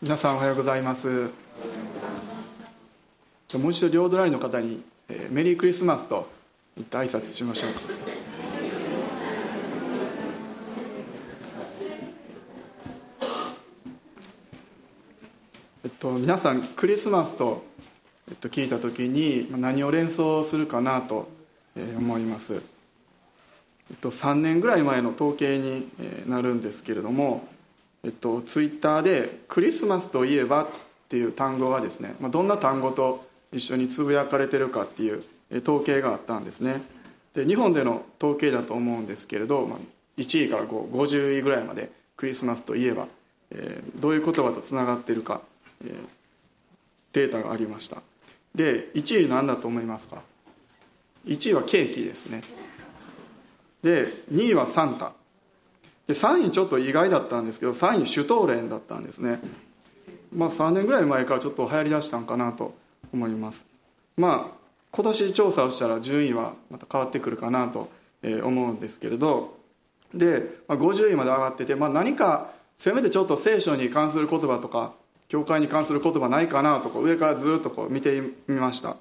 皆さんおはようございます。もう一度両隣の方に、えー、メリークリスマスと言って挨拶しましょうか。えっと皆さんクリスマスと、えっと、聞いた時に何を連想するかなと、えー、思います。えっと、3年ぐらい前の統計になるんですけれどもえっと、ツイッターで「クリスマスといえば」っていう単語がですね、まあ、どんな単語と一緒につぶやかれてるかっていう統計があったんですね。で日本での統計だと思うんですけれど、まあ、1位から50位ぐらいまでクリスマスといえば、えー、どういう言葉とつながってるか、えー、データがありました。で1位何だと思いますか？1位はケーキですね。で2位はサンタ。で3位ちょっと意外だったんですけど3位シュトーレンだったんですね。まあ3年ぐらい前からちょっと流行りだしたんかなと思います。まあ今年調査をしたら順位はまた変わってくるかなと思うんですけれど。で、まあ、50位まで上がってて、まあ、何かせめてちょっと聖書に関する言葉とか教会に関する言葉ないかなとこう上からずっとこう見てみました。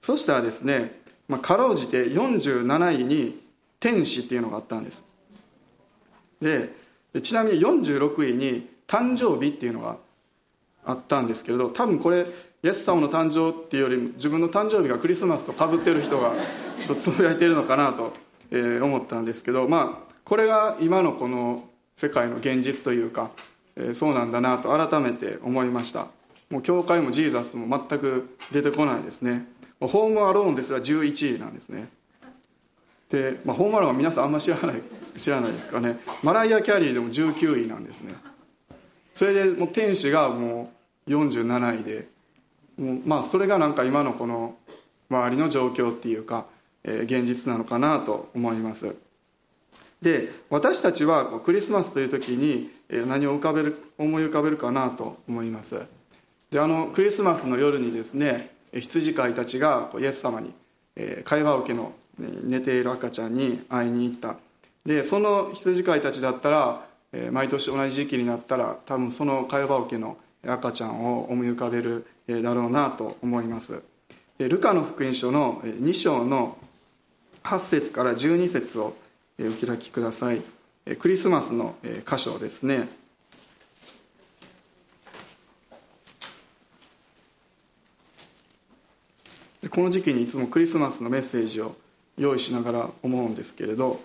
そしたらですね、まあ、かろうじて47位に天使っていうのがあったんです。でちなみに46位に誕生日っていうのがあったんですけれど多分これイエス様の誕生っていうよりも自分の誕生日がクリスマスとかぶってる人がちょっとつぶやいてるのかなと、えー、思ったんですけどまあこれが今のこの世界の現実というか、えー、そうなんだなと改めて思いました。もう教会もジーザスも全く出てこないですね。ホームアローンですら11位なんですね。で、まあ、ホームアローンは皆さんあんま知らない。知らないですかね。マライア・キャリーでも19位なんですね。それでもう天使がもう47位でもうまあそれがなんか今のこの周りの状況っていうか、えー、現実なのかなと思います。で私たちはクリスマスという時に何を浮かべる思い浮かべるかなと思います。であのクリスマスの夜にですね羊飼いたちがイエス様に会話受けの寝ている赤ちゃんに会いに行った。でその羊飼いたちだったら、えー、毎年同じ時期になったら多分その会話桶の赤ちゃんを思い浮かべる、えー、だろうなと思います。でルカの福音書の2章の8節から12節をお開きください。クリスマスの箇所ですね。この時期にいつもクリスマスのメッセージを用意しながら思うんですけれど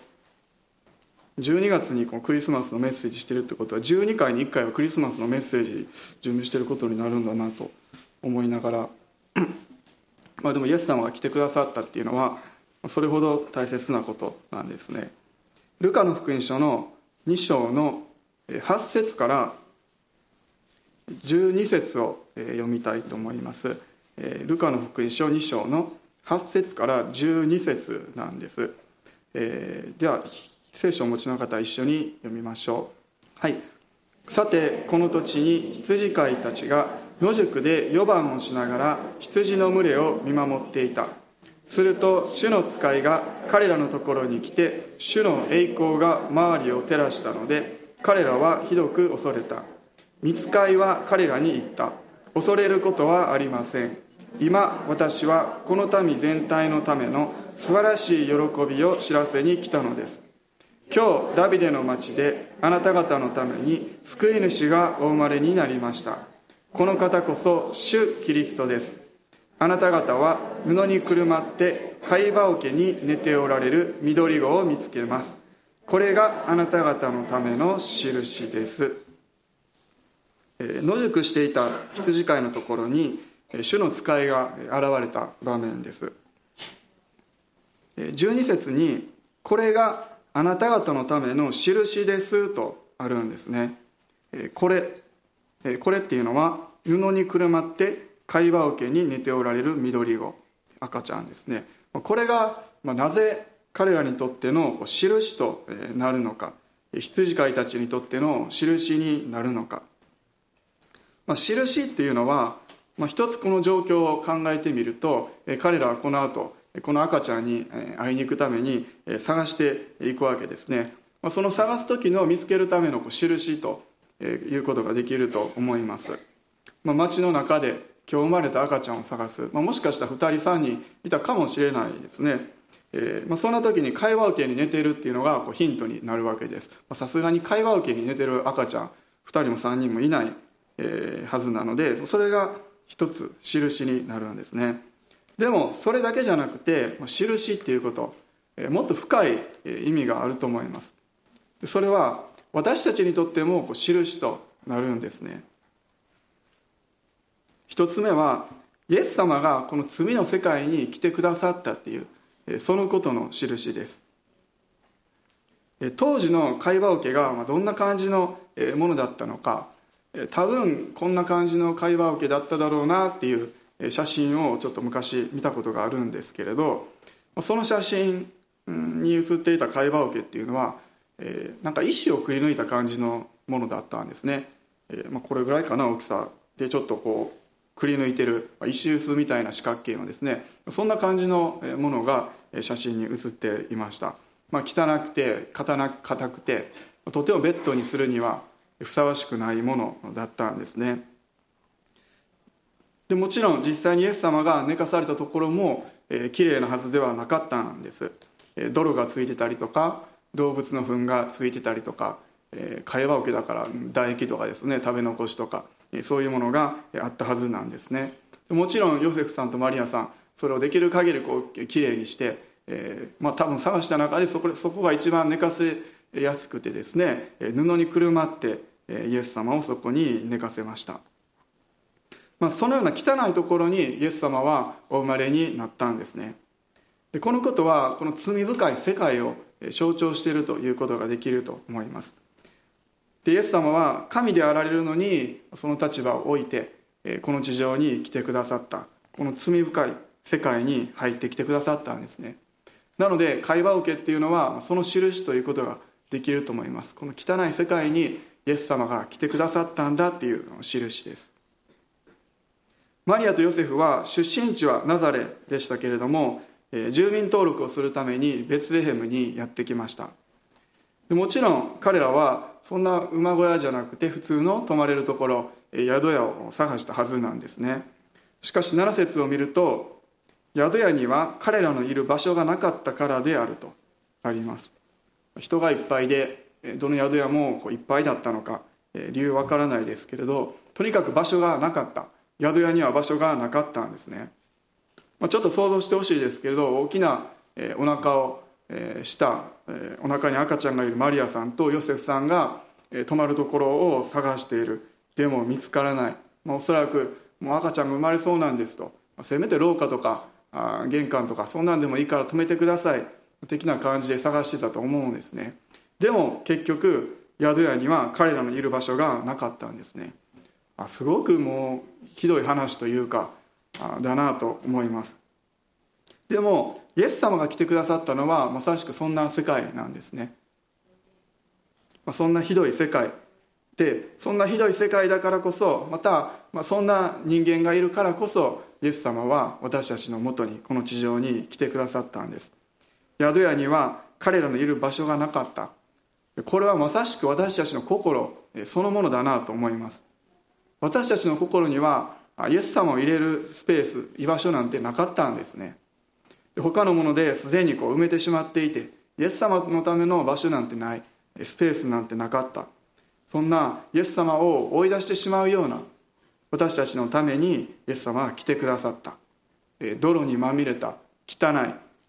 12月にこのクリスマスのメッセージしてるってことは12回に1回はクリスマスのメッセージ準備してることになるんだなと思いながら。まあでもイエス様が来てくださったっていうのはそれほど大切なことなんですね。ルカの福音書の2章の8節から12節を読みたいと思います。ルカの福音書2章の8節から12節なんです、えー、では聖書をお持ちの方一緒に読みましょう。はい。さてこの土地に羊飼いたちが野宿で夜番をしながら羊の群れを見守っていた。すると主の使いが彼らのところに来て主の栄光が周りを照らしたので彼らはひどく恐れた。見つかいは彼らに言った。恐れることはありません。今私はこの民全体のための素晴らしい喜びを知らせに来たのです。今日ダビデの町であなた方のために救い主がお生まれになりました。この方こそ主キリストです。あなた方は布にくるまって貝羽桶に寝ておられる緑子を見つけます。これがあなた方のための印です、え野宿していた羊飼いのところに主の使いが現れた場面です。12節に「これがあなた方のための印です」とあるんですね。これこれっていうのは布にくるまって会話受けに寝ておられる緑子赤ちゃんですね。これがなぜ彼らにとっての印となるのか。羊飼いたちにとっての印になるのか、まあ、印っていうのはまあ、一つこの状況を考えてみると彼らはこの後この赤ちゃんに会いに行くために探していくわけですね。その探す時の見つけるための印ということができると思います。まあ、街の中で今日生まれた赤ちゃんを探す、まあ、もしかしたら2人3人いたかもしれないですね。えーまあ、そんな時に会話受けに寝てるっていうのがこうヒントになるわけです。さすがに会話受けに寝てる赤ちゃん2人も3人もいない、えー、はずなのでそれが一つ印になるんですね。でもそれだけじゃなくて印っていうこと、もっと深い意味があると思います。それは私たちにとってもこう印となるんですね。一つ目はイエス様がこの罪の世界に来てくださったっていうそのことの印です。当時の会話受けがどんな感じのものだったのか多分こんな感じの会話受けだっただろうなっていう写真をちょっと昔見たことがあるんですけれどその写真に写っていた会話受けっていうのはなんか石をくり抜いた感じのものだったんですね、ま、これぐらいかな大きさでちょっとこうくり抜いてる石臼みたいな四角形のですねそんな感じのものが写真に写っていました、まあ、汚くて硬くてとてもベッドにするにはふさわしくないものだったんですね。でもちろん実際にイエス様が寝かされたところも、えー、きれいなはずではなかったんです、えー、泥がついてたりとか動物の糞がついてたりとか、えー、会話受けだから唾液とかですね食べ残しとかえそういうものがあったはずなんですね。もちろんヨセフさんとマリアさんそれをできる限りこうきれいにして、えー、まあ、多分探した中でそこそこが一番寝かせやすくてですね布にくるまってイエス様をそこに寝かせました、まあ、そのような汚いところにイエス様はお生まれになったんですね。でこのことはこの罪深い世界を象徴しているということができると思います。でイエス様は神であられるのにその立場を置いてこの地上に来てくださったこの罪深い世界に入ってきてくださったんですね。なので会話受けっていうのはその印ということができると思います。この汚い世界にイエス様が来てくださったんだっていう印です。マリアとヨセフは出身地はナザレでしたけれども住民登録をするためにベツレヘムにやってきました。もちろん彼らはそんな馬小屋じゃなくて普通の泊まれるところ宿屋を探したはずなんですね。しかし7節を見ると宿屋には彼らのいる場所がなかったからであるとあります。人がいっぱいでどの宿屋もいっぱいだったのか理由わからないですけれどとにかく場所がなかった。宿屋には場所がなかったんですね。まちょっと想像してほしいですけれど大きなお腹をしたお腹に赤ちゃんがいるマリアさんとヨセフさんが泊まるところを探している。でも見つからない、まあ、おそらくもう赤ちゃんが生まれそうなんですと。ませめて廊下とかあ玄関とかそんなんでもいいから止めてください。的な感じで探してたと思うんですね。でも結局宿屋には彼らのいる場所がなかったんですね。すごくもうひどい話というかだなと思います。でもイエス様が来てくださったのはまさしくそんな世界なんですね。そんなひどい世界でそんなひどい世界だからこそまた、まあ、そんな人間がいるからこそイエス様は私たちのもとにこの地上に来てくださったんです。宿屋には彼らのいる場所がなかった。これはまさしく私たちの心そのものだなと思います。私たちの心にはイエス様を入れるスペース居場所なんてなかったんですね。他のものですでにこう埋めてしまっていてイエス様のための場所なんてないスペースなんてなかった。そんなイエス様を追い出してしまうような私たちのためにイエス様は来てくださった。泥にまみれた汚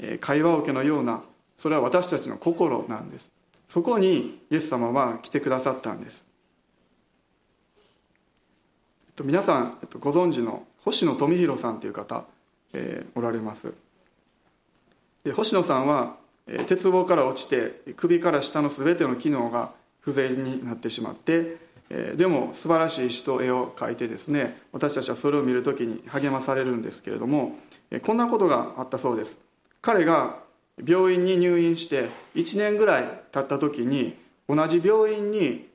い会話桶のようなそれは私たちの心なんです。そこにイエス様は来てくださったんです。と皆さんご存知の星野富弘さんという方、えー、おられます。で星野さんはえ鉄棒から落ちて首から下の全ての機能が不全になってしまってえでも素晴らしい詩と絵を描いてですね私たちはそれを見るときに励まされるんですけれどもえこんなことがあったそうです。彼が病院に入院して1年ぐらい経った時に同じ病院に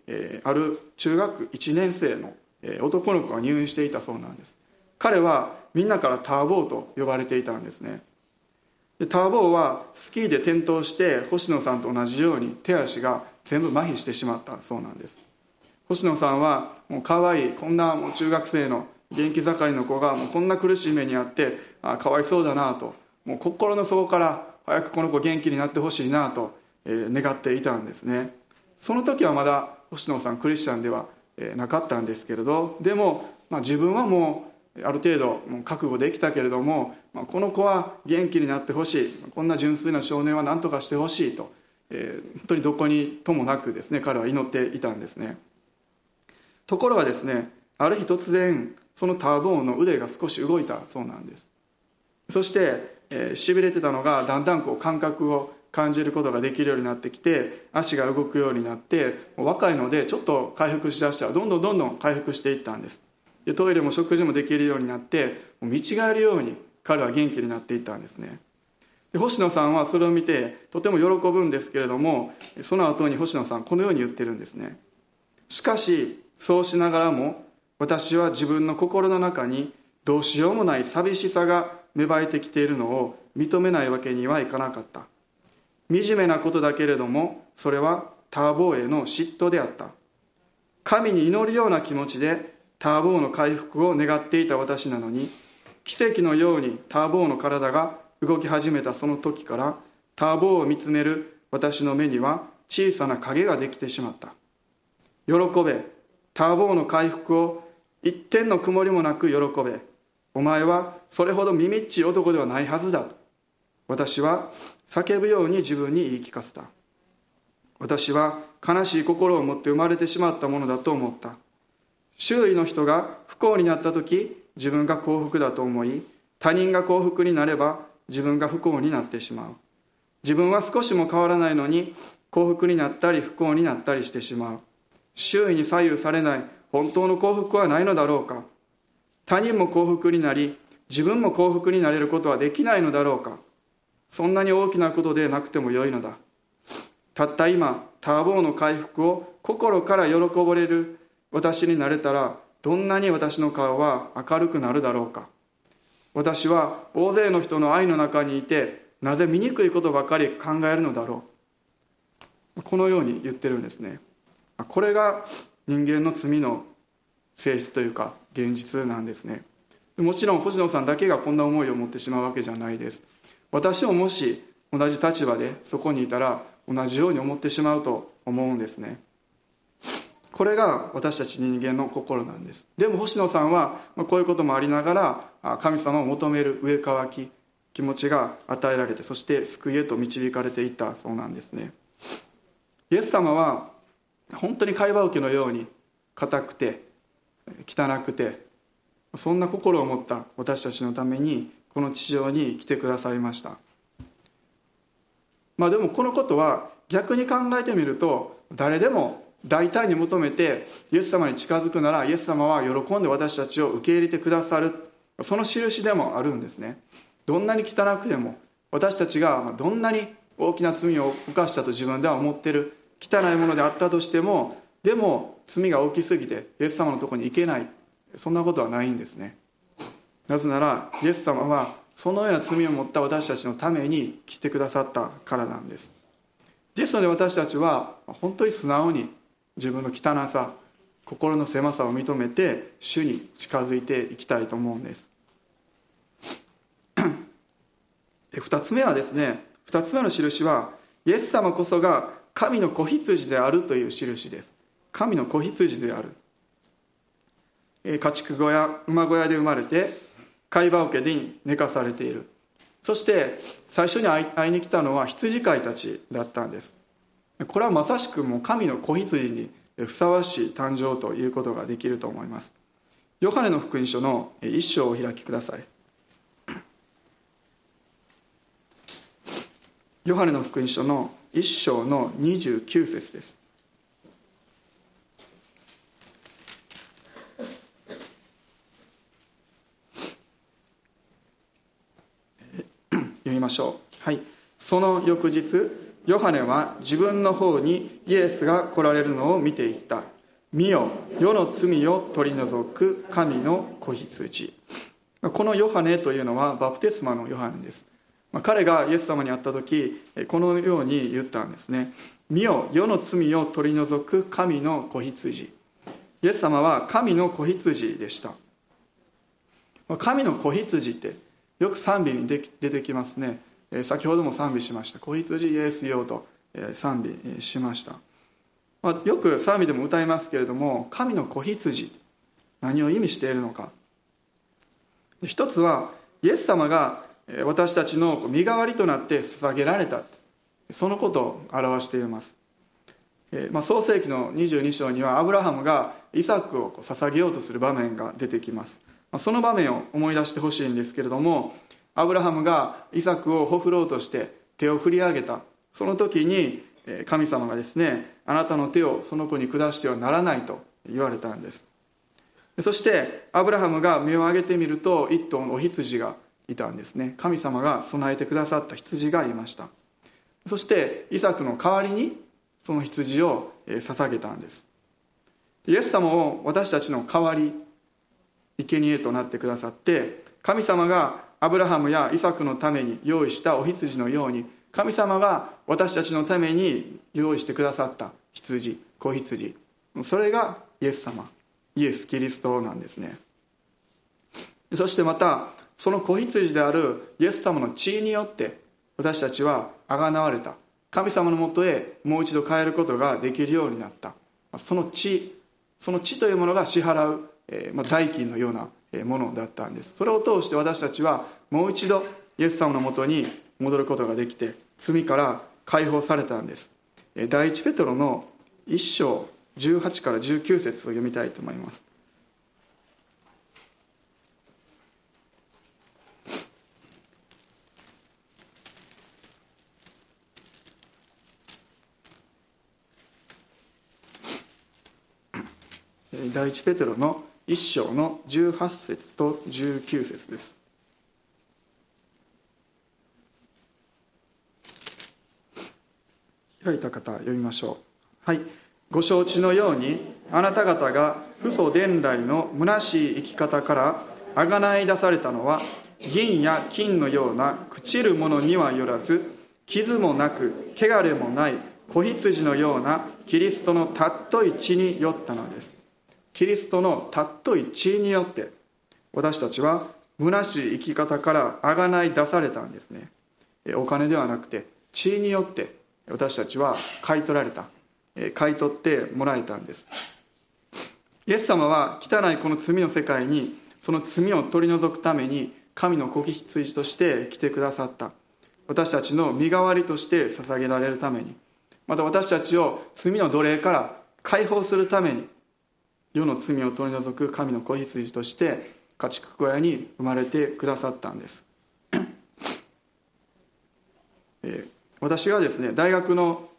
ある中学1年生の男の子が入院していたそうなんです。彼はみんなからターボーと呼ばれていたんですね。でターボーはスキーで転倒して星野さんと同じように手足が全部麻痺してしまったそうなんです。星野さんはもう可愛いこんなもう中学生の元気盛りの子がもうこんな苦しい目にあってあかわいそうだなと。もう心の底から早くこの子元気になってほしいなと、え、願っていたんですね。その時はまだ星野さんクリスチャンでは、なかったんですけれどでも、まあ、自分はもうある程度もう覚悟できたけれども、まあ、この子は元気になってほしい。こんな純粋な少年は何とかしてほしいと、えー、本当にどこにともなくですね彼は祈っていたんですね。ところがですねある日突然そのターボーンの腕が少し動いたそうなんです。そしてえー、しびれてたのがだんだんこう感覚を感じることができるようになってきて足が動くようになって若いのでちょっと回復しだしたらどんどんどんどん回復していったんです。でトイレも食事もできるようになって見違えるように彼は元気になっていったんですね。で星野さんはそれを見てとても喜ぶんですけれどもその後に星野さんこのように言ってるんですね。しかしそうしながらも私は自分の心の中にどうしようもない寂しさが芽生えてきているのを認めないわけにはいかなかった。惨めなことだけれどもそれはターボーへの嫉妬であった。神に祈るような気持ちでターボーの回復を願っていた私なのに奇跡のようにターボーの体が動き始めたその時からターボーを見つめる私の目には小さな影ができてしまった。喜べターボーの回復を一点の曇りもなく喜べお前はそれほど耳っちい男ではないはずだと。私は叫ぶように自分に言い聞かせた。私は悲しい心を持って生まれてしまったものだと思った。周囲の人が不幸になった時自分が幸福だと思い他人が幸福になれば自分が不幸になってしまう。自分は少しも変わらないのに幸福になったり不幸になったりしてしまう。周囲に左右されない本当の幸福はないのだろうか。他人も幸福になり自分も幸福になれることはできないのだろうか。そんなに大きなことでなくてもよいのだ。たった今ターボーの回復を心から喜ばれる私になれたらどんなに私の顔は明るくなるだろうか。私は大勢の人の愛の中にいてなぜ醜いことばかり考えるのだろう。このように言ってるんですね。これが人間の罪の性質というか現実なんですね。もちろん星野さんだけがこんな思いを持ってしまうわけじゃないです。私ももし同じ立場でそこにいたら同じように思ってしまうと思うんですね。これが私たち人間の心なんです。でも星野さんはこういうこともありながら神様を求める上乾き気持ちが与えられてそして救いへと導かれていったそうなんですね。イエス様は本当に貝羽受けのように硬くて汚くてそんな心を持った私たちのためにこの地上に来てくださいました。まあでもこのことは逆に考えてみると誰でも大胆に求めてイエス様に近づくならイエス様は喜んで私たちを受け入れてくださる。その印でもあるんですね。どんなに汚くても私たちがどんなに大きな罪を犯したと自分では思ってる汚いものであったとしてもでも罪が大きすぎてイエス様のとこに行けない。そんなことはないんですね。なぜならイエス様はそのような罪を持った私たちのために来てくださったからなんです。ですので私たちは本当に素直に自分の汚さ心の狭さを認めて主に近づいていきたいと思うんです。2つ目はですね2つ目の印はイエス様こそが神の子羊であるという印です。神の子羊である。家畜小屋馬小屋で生まれて貝羽桶で寝かされている。そして最初に会いに来たのは羊飼いたちだったんです。これはまさしくもう神の子羊にふさわしい誕生ということができると思います。ヨハネの福音書の一章を開きください。ヨハネの福音書の一章の29節です。みましょう。はい。その翌日ヨハネは自分の方にイエスが来られるのを見ていった。見よ世の罪を取り除く神の子羊。このヨハネというのはバプテスマのヨハネです。彼がイエス様に会った時このように言ったんですね。見よ世の罪を取り除く神の子羊。イエス様は神の子羊でした。神の子羊ってよく賛美に出てきますね。先ほども賛美しました。子羊イエスよと賛美しました。よく賛美でも歌いますけれども神の子羊何を意味しているのか。一つはイエス様が私たちの身代わりとなって捧げられた。そのことを表しています。まあ、創世紀の22章にはアブラハムがイサクを捧げようとする場面が出てきます、その場面を思い出してほしいんですけれどもアブラハムがイサクをほふろうとして手を振り上げた。その時に神様がですねあなたの手をその子に下してはならないと言われたんです。そしてアブラハムが目を上げてみると一頭のお羊がいたんですね。神様が備えてくださった羊がいました。そしてイサクの代わりにその羊を捧げたんです。イエス様を私たちの代わり生贄となってくださって神様がアブラハムやイサクのために用意したお羊のように神様が私たちのために用意してくださった羊子羊。それがイエス様イエス・キリストなんですね。そしてまたその子羊であるイエス様の血によって私たちはあがなわれた。神様のもとへもう一度帰ることができるようになった。その地その地というものが支払う、まあ、代金のようなものだったんです。それを通して私たちはもう一度イエス様のもとに戻ることができて罪から解放されたんです。第一ペトロの1章18から19節を読みたいと思います。第一ペテロの1章の18節と19節です。開いた方読みましょう。はい。ご承知のようにあなた方が父祖伝来の虚しい生き方からあがない出されたのは銀や金のような朽ちるものにはよらず傷もなく汚れもない子羊のようなキリストの尊い血によったのです。キリストの尊い血によって私たちは虚しい生き方からあがない出されたんですね。お金ではなくて血によって私たちは買い取られた。買い取ってもらえたんです。イエス様は汚いこの罪の世界にその罪を取り除くために神の子羊として来てくださった。私たちの身代わりとして捧げられるために。また私たちを罪の奴隷から解放するために世の罪を取り除く神の子羊として家畜小屋に生まれてくださったんです、えー、私がですね大学の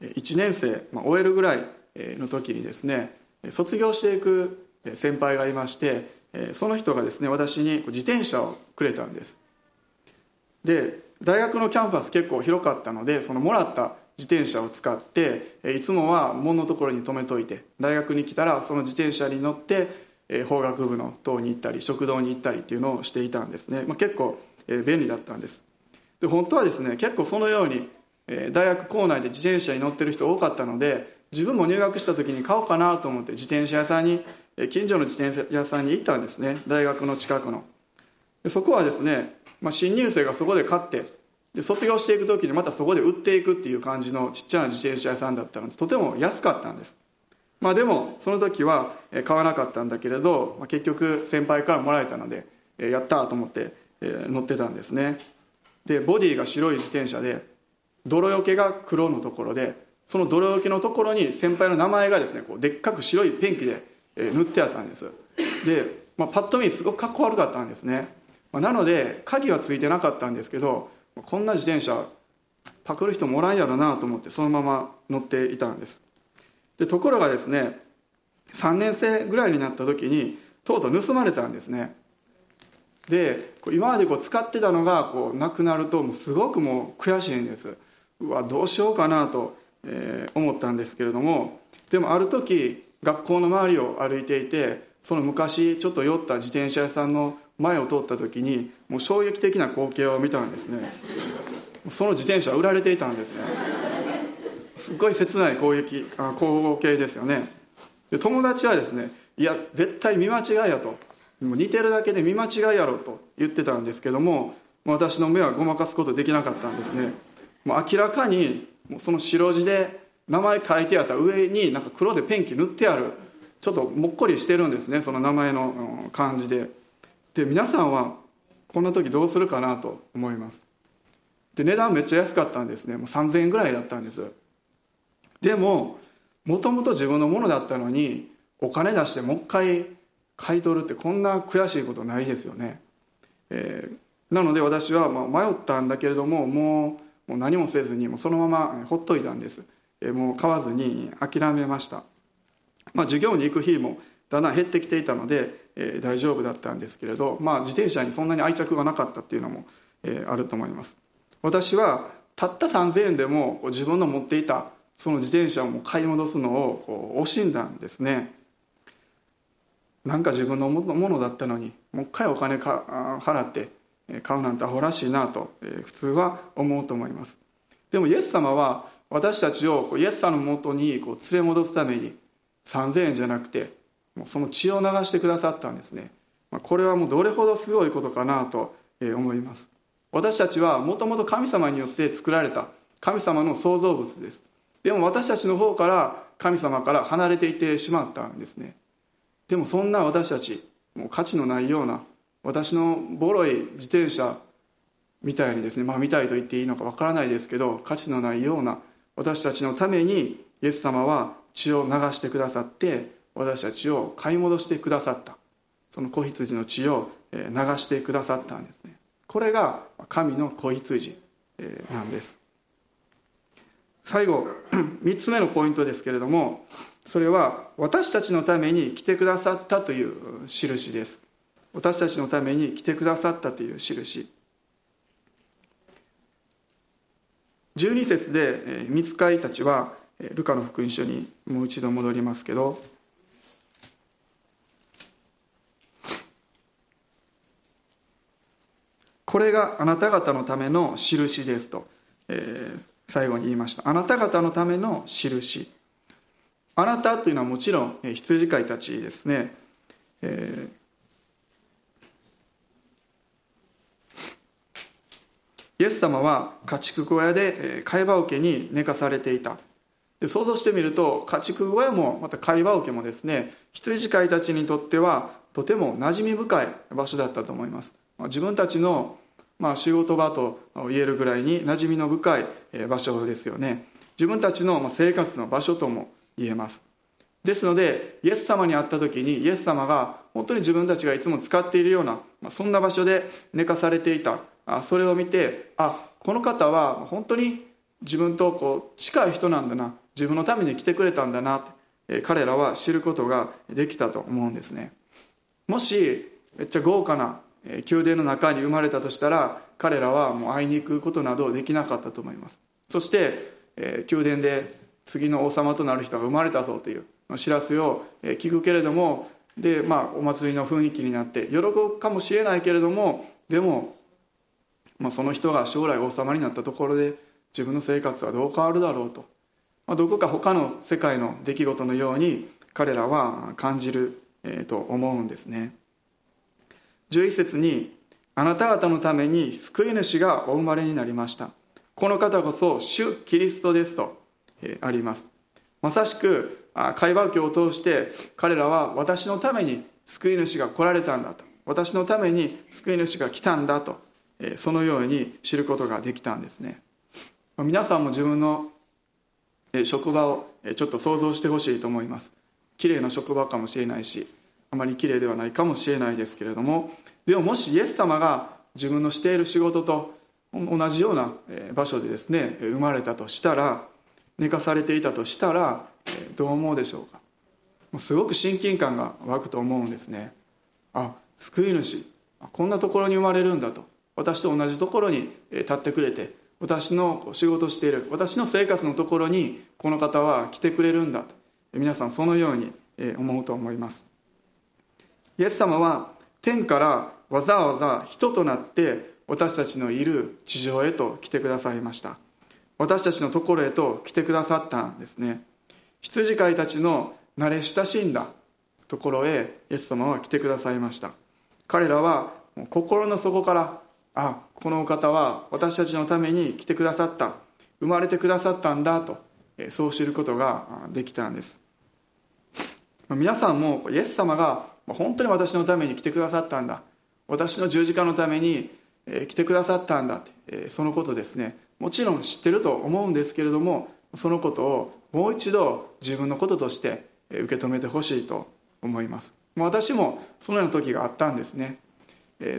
1年生、まあ、終えるぐらいの時にですね卒業していく先輩がいましてその人がですね私に自転車をくれたんです。で大学のキャンパス結構広かったのでそのもらった自転車を使っていつもは門のところに止めといて大学に来たらその自転車に乗って法学部の塔に行ったり食堂に行ったりっていうのをしていたんですね、まあ、結構便利だったんです。で本当はですね結構そのように大学構内で自転車に乗ってる人多かったので自分も入学した時に買おうかなと思って自転車屋さんに近所の自転車屋さんに行ったんですね。大学の近くの。そこはですね、まあ、新入生がそこで買ってで卒業していく時にまたそこで売っていくっていう感じのちっちゃな自転車屋さんだったのでとても安かったんです。まあでもその時は買わなかったんだけれど、まあ、結局先輩からもらえたのでやったと思って乗ってたんですね。でボディが白い自転車で泥よけが黒のところでその泥よけのところに先輩の名前がですねこうでっかく白いペンキで塗ってあったんです。で、まあ、パッと見すごくかっこ悪かったんですね、まあ、なので鍵はついてなかったんですけどこんな自転車パクる人もおらんやろなと思ってそのまま乗っていたんです。でところがですね3年生ぐらいになった時にとうとう盗まれたんですね。で今までこう使ってたのがこうなくなるともうすごくもう悔しいんです。うわどうしようかなと、えー、思ったんですけれどもでもある時学校の周りを歩いていてその昔ちょっと酔った自転車屋さんの前を通った時にもう衝撃的な光景を見たんですね。その自転車売られていたんですね。すっごい切ない攻撃あ光景ですよね。で友達はですねいや絶対見間違いやと。もう似てるだけで見間違いやろと言ってたんですけども私の目はごまかすことできなかったんですね。もう明らかにもうその白地で名前書いてあった上になんか黒でペンキ塗ってあるちょっともっこりしてるんですねその名前の感じで。で皆さんはこんな時どうするかなと思います。で値段めっちゃ安かったんですね。もう3000円ぐらいだったんです。でももともと自分のものだったのにお金出してもう一回買い取るってこんな悔しいことないですよね、えー、なので私はま迷ったんだけれどももうもう何もせずにもうそのままほっといたんです、えー、もう買わずに諦めました、まあ、授業に行く日もだんだん減ってきていたので、えー、大丈夫だったんですけれど、まあ、自転車にそんなに愛着がなかったっていうのも、えー、あると思います。私はたった3000円でも自分の持っていたその自転車を買い戻すのを惜しんだんですね。なんか自分のものだったのにもう一回お金か払って買うなんてアホらしいなと普通は思うと思います。でもイエス様は私たちをイエス様のもとに連れ戻すために3000円じゃなくてその血を流してくださったんですね。これはもうどれほどすごいことかなと思います。私たちはもともと神様によって作られた神様の創造物です。でも私たちの方から神様から離れていてしまったんですね。でもそんな私たちもう価値のないような私のボロい自転車みたいにですねまあ見たいと言っていいのかわからないですけど価値のないような私たちのためにイエス様は血を流してくださって私たちを買い戻してくださった。その子羊の血を流してくださったんですね。これが神の子羊なんです。最後 3つ目のポイントですけれどもそれは私たちのために来てくださったという印です。私たちのために来てくださったという印。12節で見つかいたちはルカの福音書にもう一度戻りますけどこれがあなた方のための印ですと、えー、最後に言いました。あなた方のための印。あなたというのはもちろん羊飼いたちですね、えー、イエス様は家畜小屋で貝羽桶に寝かされていた。で想像してみると家畜小屋もまた貝羽桶もですね羊飼いたちにとってはとても馴染み深い場所だったと思います。自分たちのまあ、仕事場と言えるぐらいに馴染みの深い場所ですよね。自分たちの生活の場所とも言えます。ですのでイエス様に会った時にイエス様が本当に自分たちがいつも使っているようなそんな場所で寝かされていた。それを見てあこの方は本当に自分とこう近い人なんだな。自分のために来てくれたんだな。って彼らは知ることができたと思うんですね。もしめっちゃ豪華な宮殿の中に生まれたとしたら彼らはもう会いに行くことなどできなかったと思います。そして、宮殿で次の王様となる人が生まれたぞという知らせを聞くけれどもで、まあ、お祭りの雰囲気になって喜ぶかもしれないけれどもでも、まあ、その人が将来王様になったところで自分の生活はどう変わるだろうと、まあ、どこか他の世界の出来事のように彼らは感じる、えー、と思うんですね。11節にあなた方のために救い主がお生まれになりました。この方こそ主キリストですとあります。まさしく会話記を通して彼らは私のために救い主が来られたんだと。私のために救い主が来たんだとそのように知ることができたんですね。皆さんも自分の職場をちょっと想像してほしいと思います。綺麗な職場かもしれないしあまり綺麗ではないかもしれないですけれどもでももしイエス様が自分のしている仕事と同じような場所でですね生まれたとしたら寝かされていたとしたらどう思うでしょうか？すごく親近感が湧くと思うんですね。あ救い主こんなところに生まれるんだと。私と同じところに立ってくれて私の仕事している私の生活のところにこの方は来てくれるんだと。皆さんそのように思うと思います。イエス様は天からわざわざ人となって私たちのいる地上へと来てくださいました。私たちのところへと来てくださったんですね。羊飼いたちの慣れ親しんだところへイエス様は来てくださいました。彼らは心の底からあこのお方は私たちのために来てくださった生まれてくださったんだとそう知ることができたんです。皆さんもイエス様が本当に私のために来てくださったんだ。私の十字架のために来てくださったんだってそのことですね。もちろん知ってると思うんですけれどもそのことをもう一度自分のこととして受け止めてほしいと思います。私もそのような時があったんですね。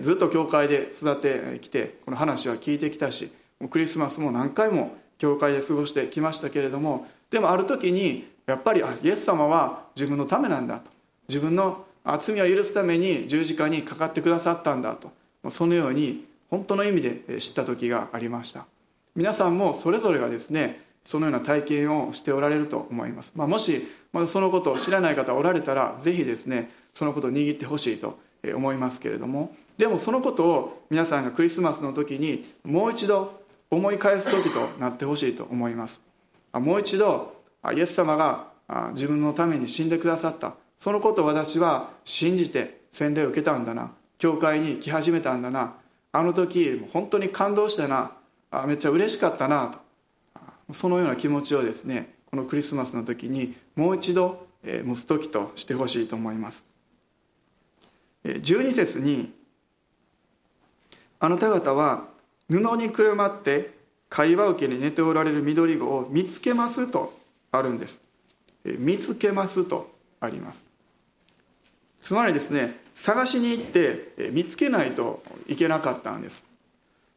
ずっと教会で育ってきてこの話は聞いてきたしクリスマスも何回も教会で過ごしてきましたけれどもでもある時にやっぱりあイエス様は自分のためなんだと。自分の罪を許すために十字架にかかってくださったんだと。そのように本当の意味で知った時がありました。皆さんもそれぞれがですねそのような体験をしておられると思います、まあ、もしまだそのことを知らない方おられたらぜひですねそのことを握ってほしいと思いますけれども。でもそのことを皆さんがクリスマスの時にもう一度思い返す時となってほしいと思います。もう一度イエス様が自分のために死んでくださった。そのことを私は信じて洗礼を受けたんだな。教会に来始めたんだな。あの時本当に感動したな。あめっちゃ嬉しかったな。と。そのような気持ちをですねこのクリスマスの時にもう一度持つ時としてほしいと思います。12節にあなた方は布にくるまって会話受けに寝ておられる緑子を見つけますとあるんです。見つけますとあります。つまりですね探しに行って見つけないといけなかったんです、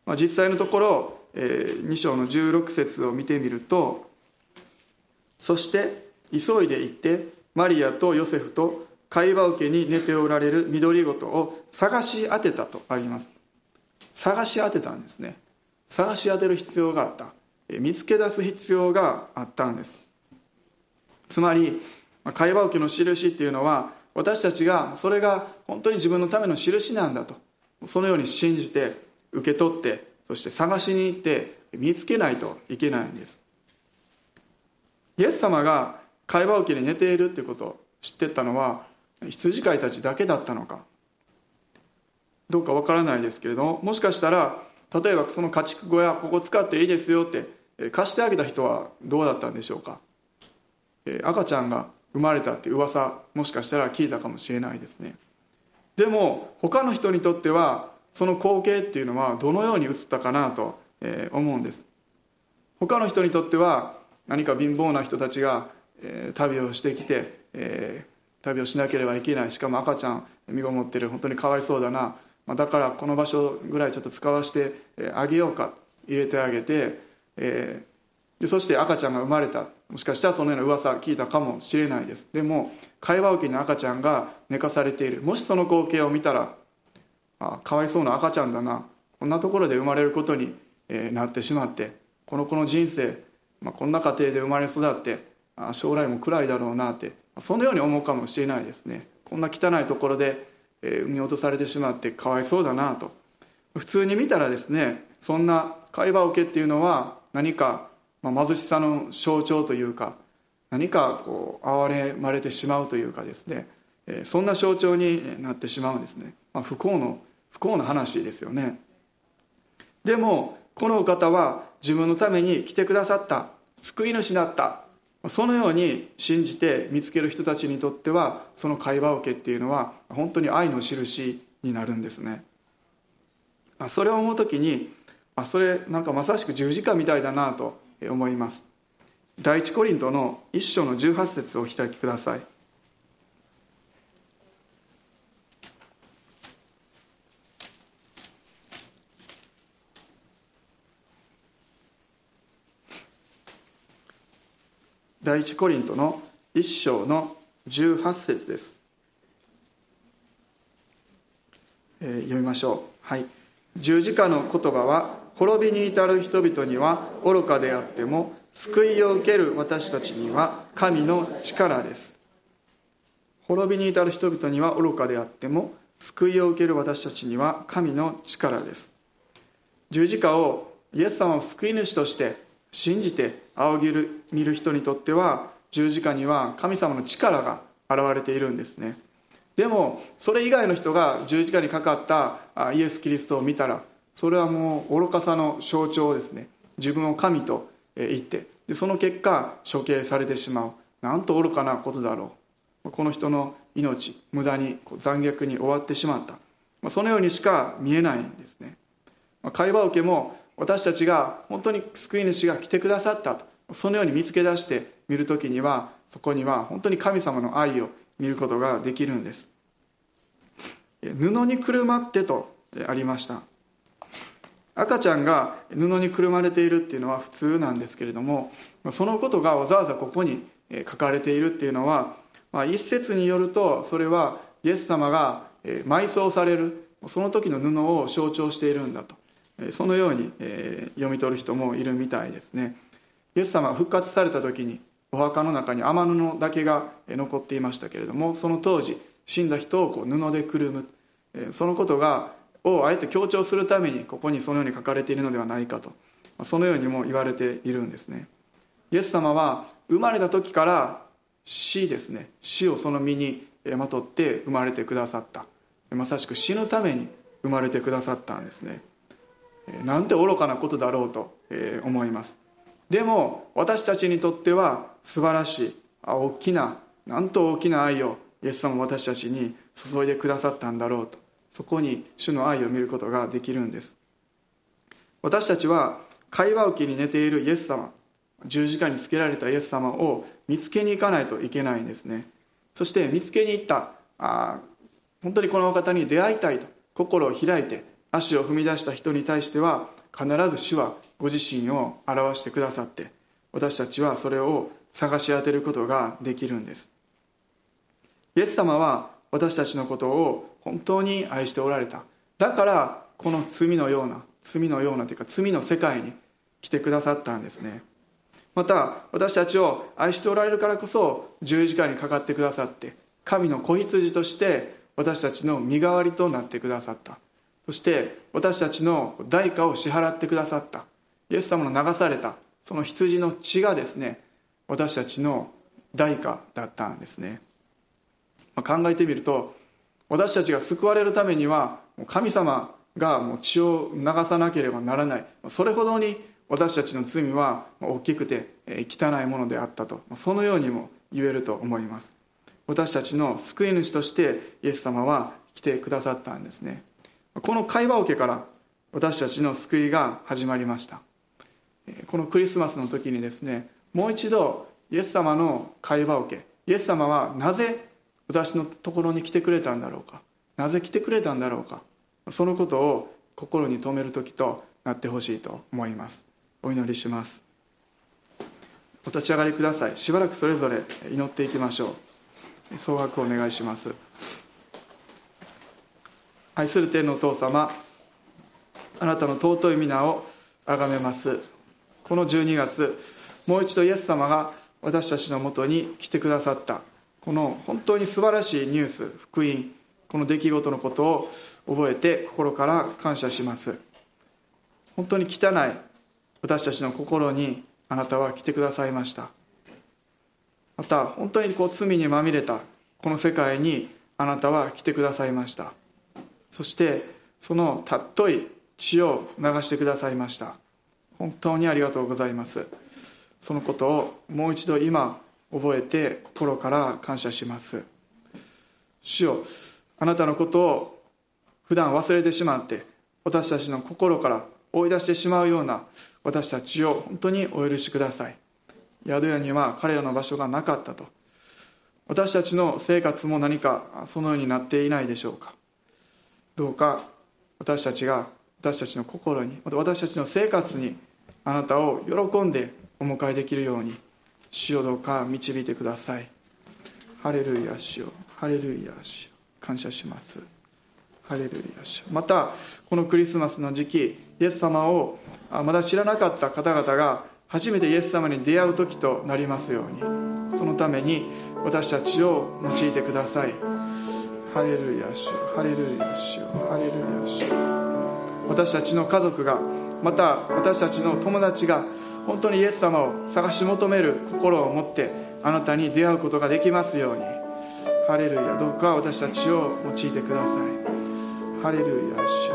まあ、実際のところ2章の16節を見てみるとそして急いで行ってマリアとヨセフと会話受けに寝ておられる緑ごとを探し当てたとあります。探し当てたんですね。探し当てる必要があった。見つけ出す必要があったんです。つまり会話受けの印っていうのは私たちがそれが本当に自分のための印なんだと。そのように信じて受け取ってそして探しに行って見つけないといけないんです。イエス様が会話受けに寝ているっていうことを知ってたのは羊飼いたちだけだったのか。どうかわからないですけれどももしかしたら例えばその家畜小屋ここ使っていいですよって貸してあげた人はどうだったんでしょうか。赤ちゃんが生まれたって噂もしかしたら聞いたかもしれないですね。でも他の人にとってはその光景っていうのはどのように映ったかなと思うんです。他の人にとっては何か貧乏な人たちが旅をしてきて旅をしなければいけない。しかも赤ちゃん身ごもってる本当にかわいそうだな。だからこの場所ぐらいちょっと使わせてあげようか。入れてあげて、えでそして赤ちゃんが生まれた。もしかしたらそのような噂聞いたかもしれないです。でも会話受けの赤ちゃんが寝かされている。もしその光景を見たらあかわいそうな赤ちゃんだな。こんなところで生まれることに、えなってしまってこの子の人生、まあ、こんな家庭で生まれ育ってあ将来も暗いだろうなってそのように思うかもしれないですね。こんな汚いところで産み落とされてしまってかわいそうだなと。普通に見たらですねそんな会話受けっていうのは何か、まあ、貧しさの象徴というか何かこう哀れまれてしまうというかですねそんな象徴になってしまうんですね、まあ、不幸の不幸な話ですよね。でもこのお方は自分のために来てくださった救い主だったそのように信じて見つける人たちにとってはその会話受けっていうのは本当に愛の印になるんですね。それを思う時にそれなんかまさしく十字架みたいだなと思います。第一コリントの一章の18節をお開きください。第一コリントの一章の18節です、えー、読みましょう。はい。十字架の言葉は滅びに至る人々には愚かであっても救いを受ける私たちには神の力です。滅びに至る人々には愚かであっても救いを受ける私たちには神の力です。十字架をイエス様を救い主として信じて仰ぎる見る人にとっては十字架には神様の力が現れているんですね。でもそれ以外の人が十字架にかかったイエス・キリストを見たらそれはもう愚かさの象徴ですね。自分を神と言って。でその結果処刑されてしまう。なんと愚かなことだろう。この人の命無駄に残虐に終わってしまった。そのようにしか見えないんですね。会話受けも私たちが本当に救い主が来てくださったと。そのように見つけ出して見る時にはそこには本当に神様の愛を見ることができるんです。布にくるまってとありました。赤ちゃんが布にくるまれているっていうのは普通なんですけれどもそのことがわざわざここに書かれているっていうのは、まあ、一説によるとそれはイエス様が埋葬されるその時の布を象徴しているんだとそのように読み取る人もいるみたいですね。イエス様が復活された時にお墓の中に雨布だけが残っていましたけれどもその当時死んだ人をこう布でくるむ。そのことがをあえて強調するためにここにそのように書かれているのではないかと。そのようにも言われているんですね。イエス様は生まれた時から死ですね。死をその身にまとって生まれてくださった。まさしく死ぬために生まれてくださったんですね。なんて愚かなことだろうと思います。でも私たちにとっては素晴らしい大きななんと大きな愛をイエス様私たちに注いでくださったんだろうと。そこに主の愛を見ることができるんです。私たちは会話受けに寝ているイエス様十字架につけられたイエス様を見つけに行かないといけないんですね。そして見つけに行ったあ本当にこの方に出会いたいと心を開いて足を踏み出した人に対しては必ず主はご自身を表してくださって私たちはそれを探し当てることができるんです。イエス様は私たちのことを本当に愛しておられた。だからこの罪のような罪のようなというか罪の世界に来てくださったんですね。また私たちを愛しておられるからこそ十字架にかかってくださって神の子羊として私たちの身代わりとなってくださった。そして私たちの代価を支払ってくださった。イエス様の流されたその羊の血がですね私たちの代価だったんですね、まあ、考えてみると私たちが救われるためには神様が血を流さなければならない。それほどに私たちの罪は大きくて汚いものであったと。そのようにも言えると思います。私たちの救い主としてイエス様は来てくださったんですね。この会話桶から私たちの救いが始まりました。このクリスマスの時にですねもう一度イエス様の会話桶。イエス様はなぜ私のところに来てくれたんだろうか？なぜ来てくれたんだろうか？そのことを心に留める時となってほしいと思います。お祈りします。お立ち上がりください。しばらくそれぞれ祈っていきましょう。総額お願いします。愛する天のお父様あなたの尊い皆を崇めます。この12月もう一度イエス様が私たちのもとに来てくださった。この本当に素晴らしいニュース福音この出来事のことを覚えて心から感謝します。本当に汚い私たちの心にあなたは来てくださいました。また本当にこう罪にまみれたこの世界にあなたは来てくださいました。そしてそのたっとい血を流してくださいました。本当にありがとうございます。そのことをもう一度今覚えて心から感謝します。主よあなたのことを普段忘れてしまって私たちの心から追い出してしまうような私たちを本当にお許しください。宿屋には彼らの場所がなかったと。私たちの生活も何かそのようになっていないでしょうか。どうか私たちが私たちの心にまた私たちの生活にあなたを喜んでお迎えできるように主をどうか導いてください。ハレルヤ主よ。ハレルヤ主よ。感謝します。ハレルヤ主またこのクリスマスの時期イエス様をまだ知らなかった方々が初めてイエス様に出会う時となりますように。そのために私たちを用いてください。ハレルヤ主ハレルヤ主ハレルヤ主私たちの家族がまた私たちの友達が本当にイエス様を探し求める心を持ってあなたに出会うことができますように。ハレルヤどうか私たちを用いてください。ハレルヤ主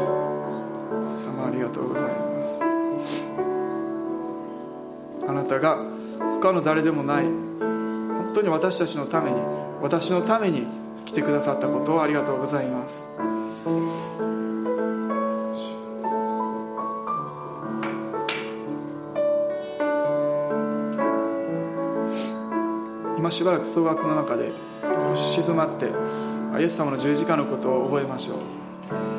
様ありがとうございます。あなたが他の誰でもない。本当に私たちのために私のために来てくださったことをありがとうございます。今しばらく総額の中で少し静まってイエス様の十字架のことを覚えましょう。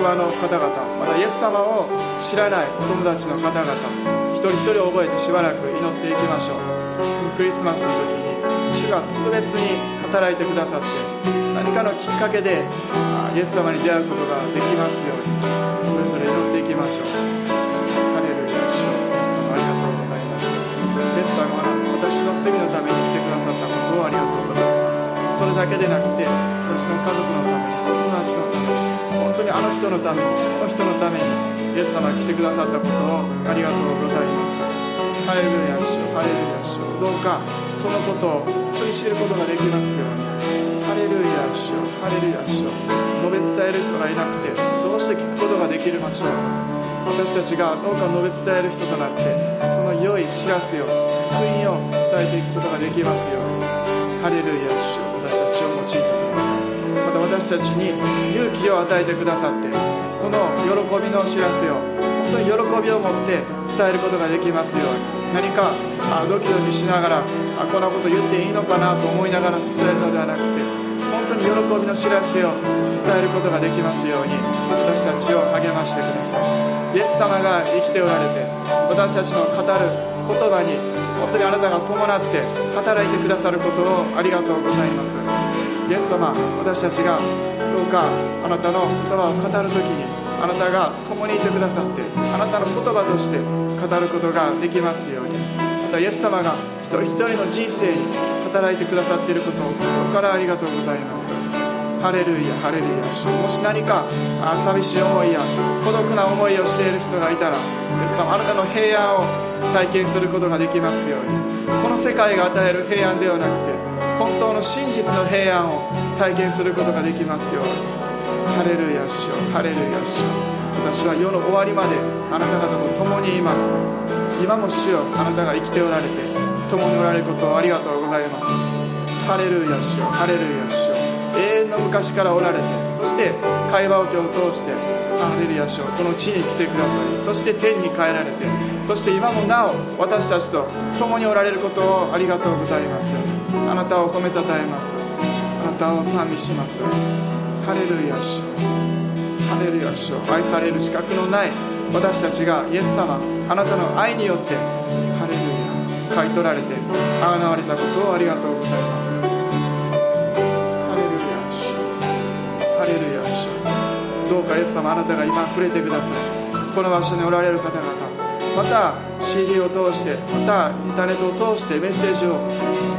職場の方々またイエス様を知らないお友達の方々一人一人覚えてしばらく祈っていきましょう。クリスマスの時に主が特別に働いてくださって何かのきっかけでイエス様に出会うことができますようにそれぞれ祈っていきましょう。ハレルヤ主様ありがとうございます。イエス様は私の罪のために来てくださったことをありがとうございます。それだけでなくて私の家族のために友達のために本当にあの人のためにこの人のためにイエス様が来てくださったことをありがとうございますハレルヤ主ハレルヤ主どうかそのことを本当知ることができますようにハレルヤ主ハレルヤ主述べ伝える人がいなくてどうして聞くことができるましょう私たちがどうか述べ伝える人となってその良い知らせを福音を伝えていくことができますように。ハレルヤ主たちに勇気を与えてくださってこの喜びの知らせを本当に喜びを持って伝えることができますように何かあドキドキしながらあこんなこと言っていいのかなと思いながら伝えるのではなくて本当に喜びの知らせを伝えることができますように私たちを励ましてください。イエス様が生きておられて私たちの語る言葉に本当にあなたが伴って働いてくださることをありがとうございます。イエス様私たちがどうかあなたの言葉を語る時にあなたが共にいてくださってあなたの言葉として語ることができますように。またイエス様が一人一人の人生に働いてくださっていることを心からありがとうございます。ハレルヤハレルヤ。もし何か寂しい思いや孤独な思いをしている人がいたらイエス様あなたの平安を体験することができますように。この世界が与える平安ではなくて本当の真実の平安を体験することができますように。ハレルヤ主よ。ハレルヤ主よ。私は世の終わりまであなた方と共にいます。今も主よ。あなたが生きておられて共におられることをありがとうございます。ハレルヤ主よ。ハレルヤ主よ。永遠の昔からおられてそして会話を今日通してハレルヤ主よ。この地に来てくださいそして天に帰られてそして今もなお私たちと共におられることをありがとうございますあなたを褒めたたえます。あなたを賛美します。ハレルヤ主ハレルヤ主愛される資格のない私たちがイエス様あなたの愛によってハレルヤ買い取られてあがなわれたことをありがとうございます。ハレルヤ主ハレルヤ主どうかイエス様あなたが今触れてください。この場所におられる方々また CD を通してまたインターネットを通してメッセージを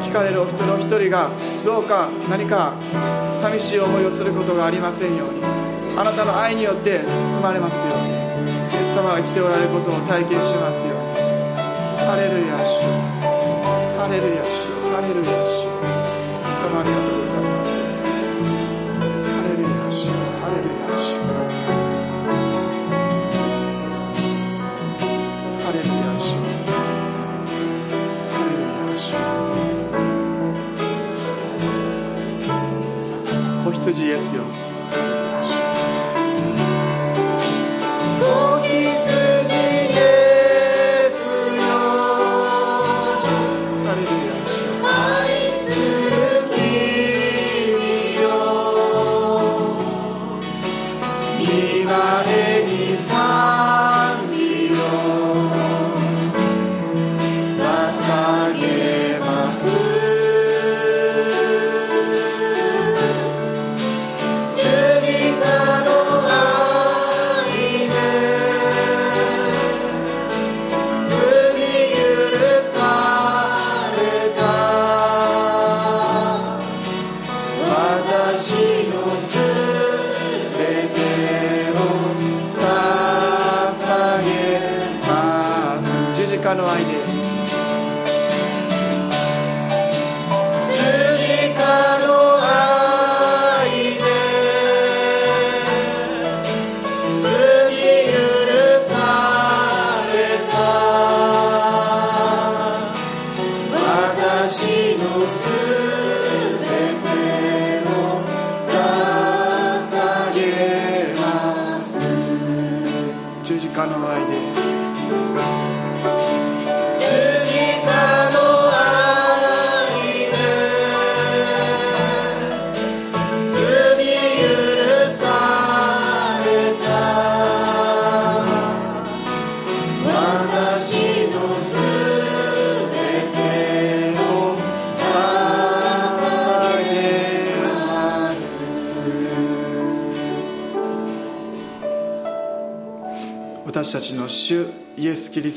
聞かれるお一人お一人がどうか何か寂しい思いをすることがありませんようにあなたの愛によって包まれますようにイエス様が来ておられることを体験しますように。ハレルヤ主ハレルヤ主ハレルヤ主様ありがとう主子羊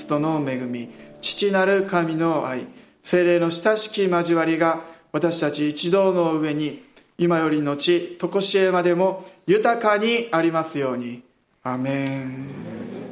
ス・トの恵み父なる神の愛精霊の親しき交わりが私たち一同の上に今より後常しえまでも豊かにありますように。アメン。